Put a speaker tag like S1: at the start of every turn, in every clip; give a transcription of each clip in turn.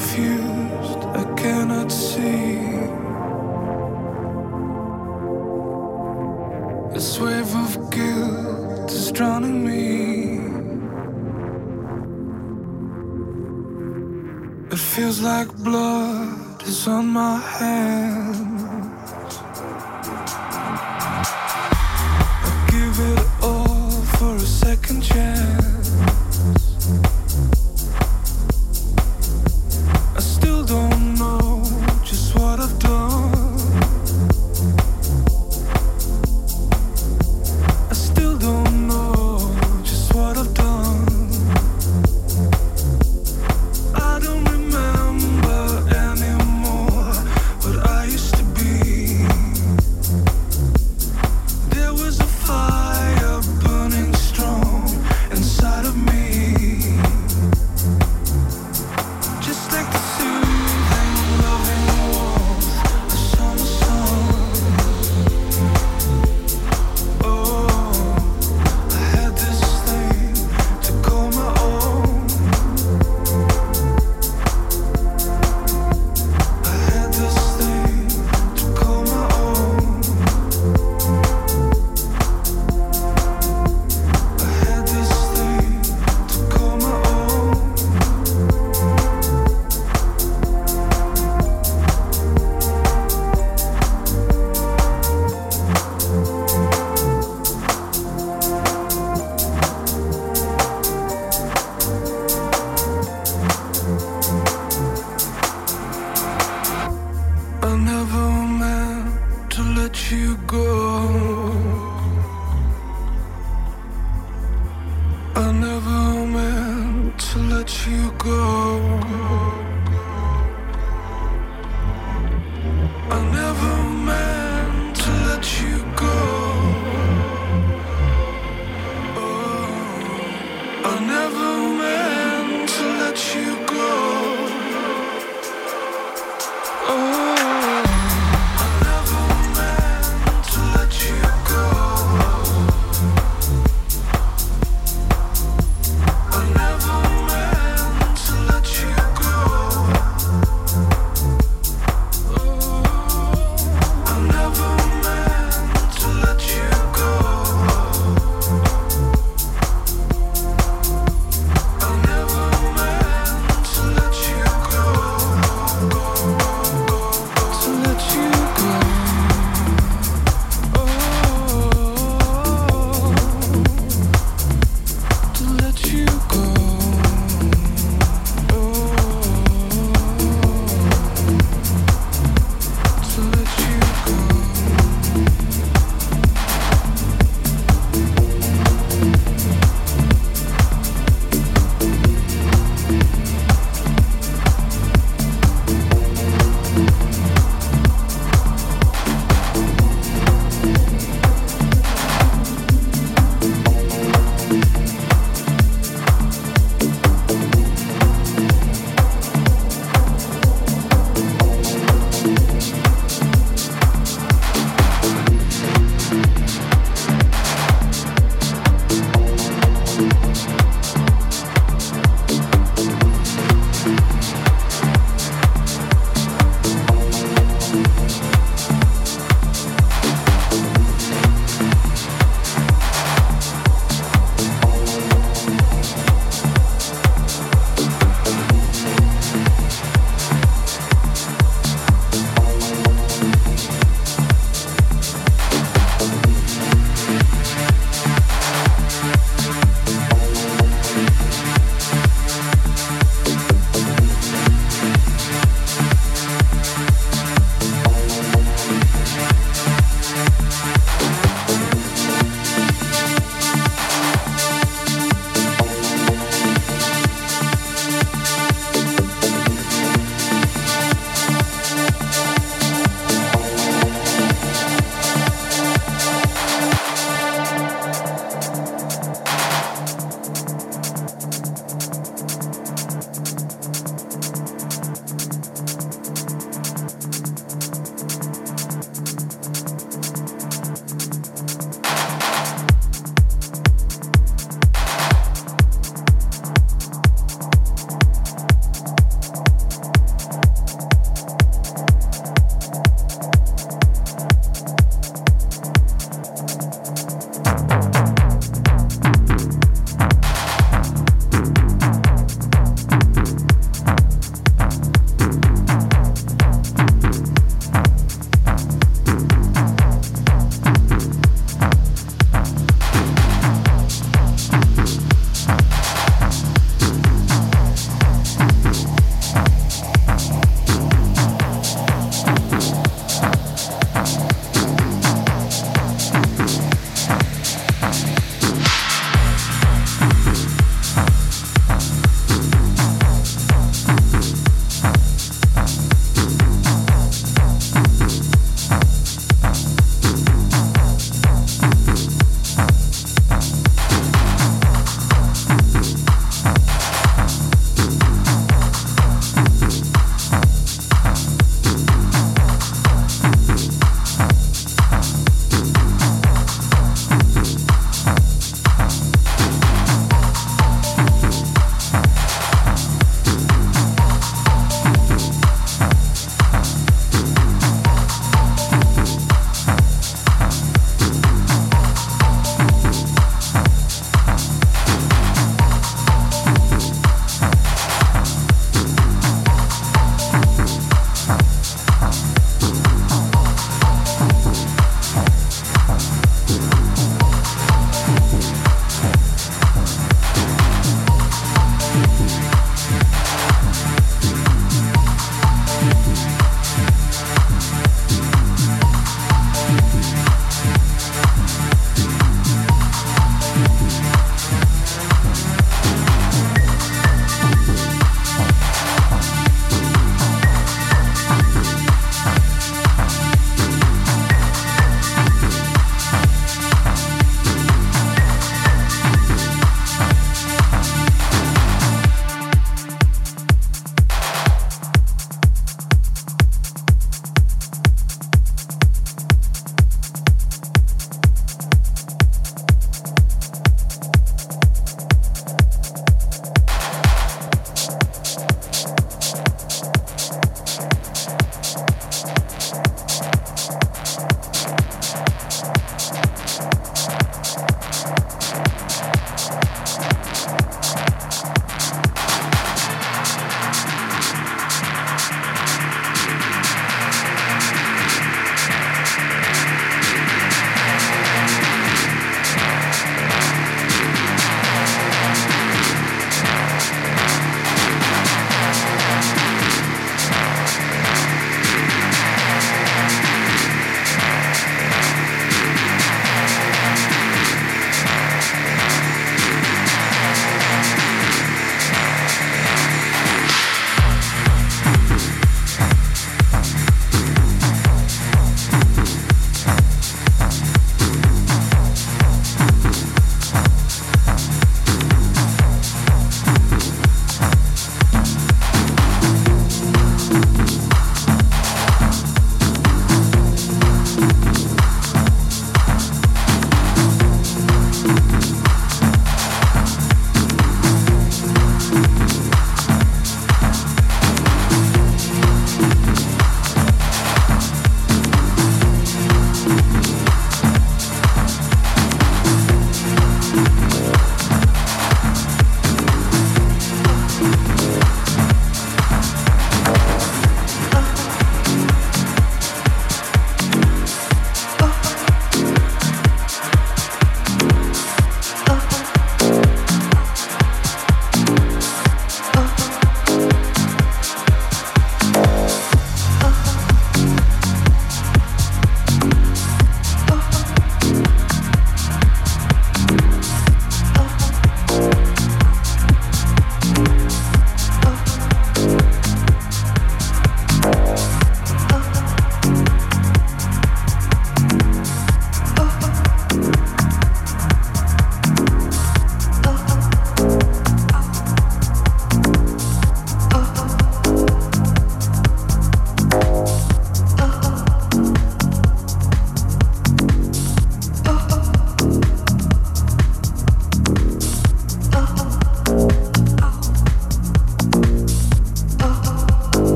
S1: confused, I cannot see. This wave of guilt is drowning me. It feels like blood is on my hands. I give it all for a second chance.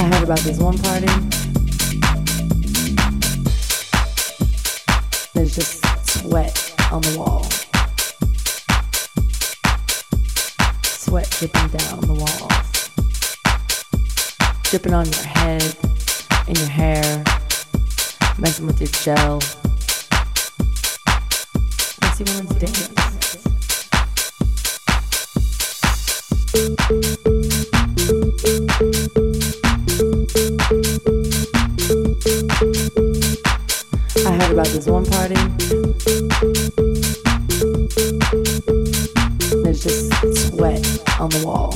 S2: I heard about this one party. There's just sweat on the wall. Sweat dripping down the walls. Dripping on your head, in your hair, messing with your gel. Makes you want to dance. about this one party. There's just sweat on the wall.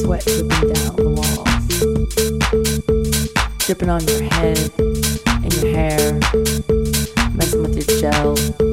S2: Sweat dripping down the walls. Dripping on your head and your hair. Messing with your gel.